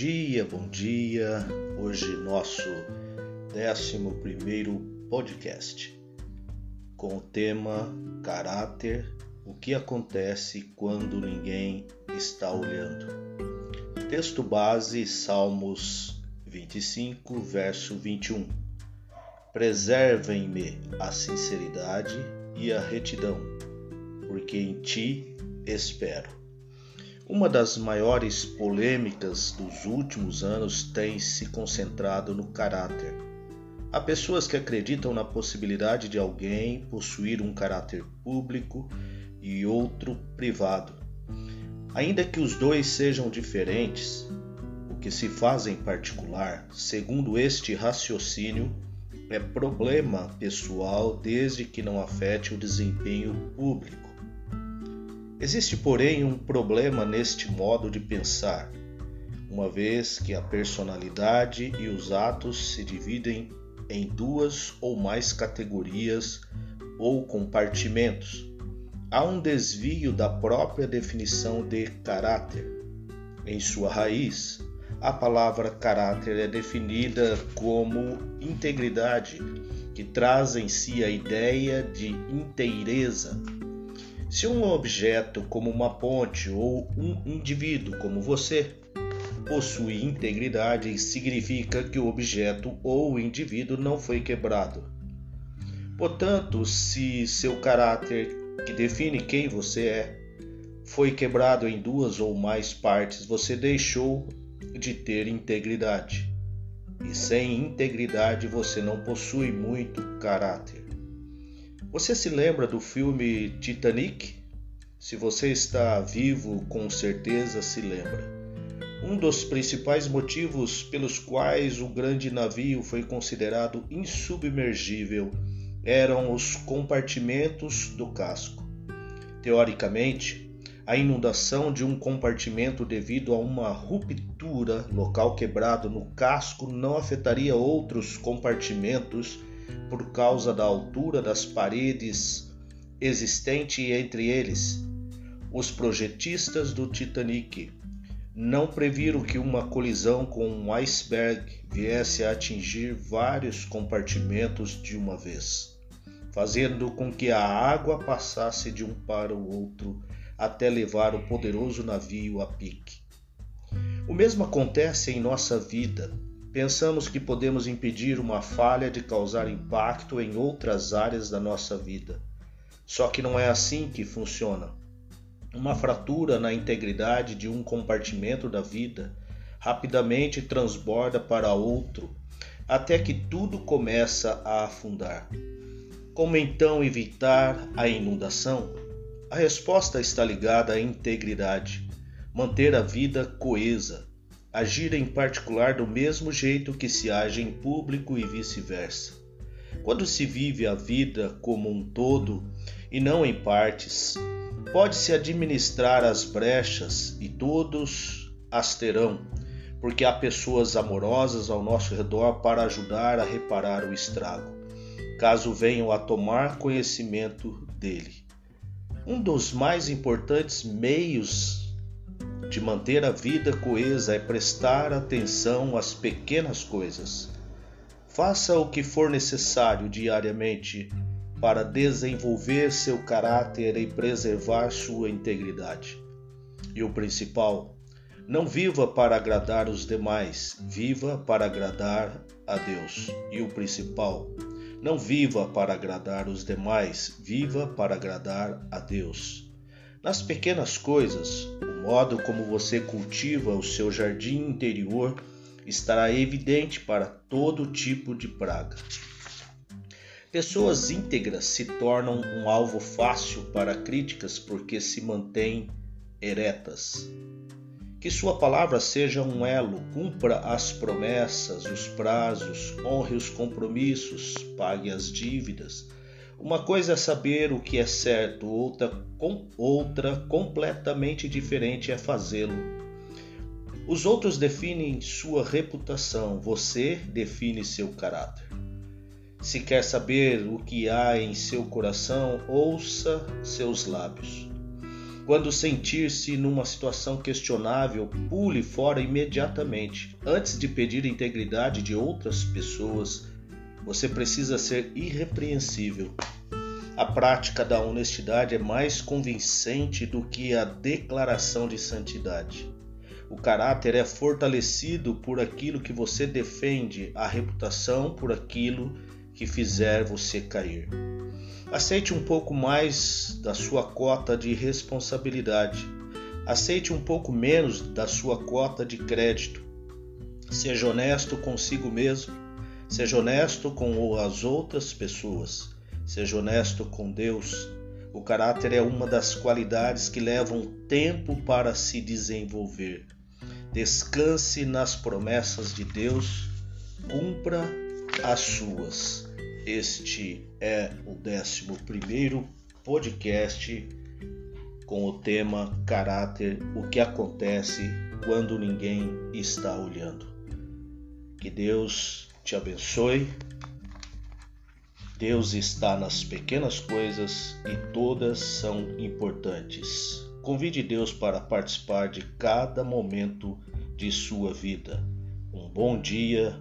dia, bom dia. Hoje nosso 11 podcast com o tema Caráter: o que acontece quando ninguém está olhando. Texto base Salmos 25, verso 21. Preservem-me a sinceridade e a retidão, porque em ti espero. Uma das maiores polêmicas dos últimos anos tem se concentrado no caráter. Há pessoas que acreditam na possibilidade de alguém possuir um caráter público e outro privado. Ainda que os dois sejam diferentes, o que se faz em particular, segundo este raciocínio, é problema pessoal desde que não afete o desempenho público. Existe, porém, um problema neste modo de pensar, uma vez que a personalidade e os atos se dividem em duas ou mais categorias ou compartimentos. Há um desvio da própria definição de caráter. Em sua raiz, a palavra caráter é definida como integridade, que traz em si a ideia de inteireza se um objeto, como uma ponte, ou um indivíduo, como você, possui integridade, significa que o objeto ou o indivíduo não foi quebrado. Portanto, se seu caráter, que define quem você é, foi quebrado em duas ou mais partes, você deixou de ter integridade. E sem integridade você não possui muito caráter. Você se lembra do filme Titanic? Se você está vivo, com certeza se lembra. Um dos principais motivos pelos quais o grande navio foi considerado insubmergível eram os compartimentos do casco. Teoricamente, a inundação de um compartimento devido a uma ruptura local quebrado no casco não afetaria outros compartimentos por causa da altura das paredes existente entre eles. Os projetistas do Titanic não previram que uma colisão com um iceberg viesse a atingir vários compartimentos de uma vez, fazendo com que a água passasse de um para o outro até levar o poderoso navio a pique. O mesmo acontece em nossa vida Pensamos que podemos impedir uma falha de causar impacto em outras áreas da nossa vida. Só que não é assim que funciona. Uma fratura na integridade de um compartimento da vida rapidamente transborda para outro, até que tudo começa a afundar. Como então evitar a inundação? A resposta está ligada à integridade, manter a vida coesa, agir em particular do mesmo jeito que se age em público e vice-versa. Quando se vive a vida como um todo e não em partes, pode-se administrar as brechas e todos as terão, porque há pessoas amorosas ao nosso redor para ajudar a reparar o estrago, caso venham a tomar conhecimento dele. Um dos mais importantes meios de manter a vida coesa é prestar atenção às pequenas coisas. Faça o que for necessário diariamente para desenvolver seu caráter e preservar sua integridade. E o principal, não viva para agradar os demais, viva para agradar a Deus. E o principal, não viva para agradar os demais, viva para agradar a Deus. Nas pequenas coisas, modo como você cultiva o seu jardim interior estará evidente para todo tipo de praga. Pessoas íntegras se tornam um alvo fácil para críticas porque se mantêm eretas. Que sua palavra seja um elo, cumpra as promessas, os prazos, honre os compromissos, pague as dívidas uma coisa é saber o que é certo, outra, com, outra completamente diferente é fazê-lo. Os outros definem sua reputação, você define seu caráter. Se quer saber o que há em seu coração, ouça seus lábios. Quando sentir-se numa situação questionável, pule fora imediatamente. Antes de pedir integridade de outras pessoas, você precisa ser irrepreensível. A prática da honestidade é mais convincente do que a declaração de santidade. O caráter é fortalecido por aquilo que você defende, a reputação por aquilo que fizer você cair. Aceite um pouco mais da sua cota de responsabilidade. Aceite um pouco menos da sua cota de crédito. Seja honesto consigo mesmo. Seja honesto com as outras pessoas. Seja honesto com Deus. O caráter é uma das qualidades que levam tempo para se desenvolver. Descanse nas promessas de Deus, cumpra as suas. Este é o 11 podcast com o tema Caráter: o que acontece quando ninguém está olhando. Que Deus te abençoe. Deus está nas pequenas coisas e todas são importantes. Convide Deus para participar de cada momento de sua vida. Um bom dia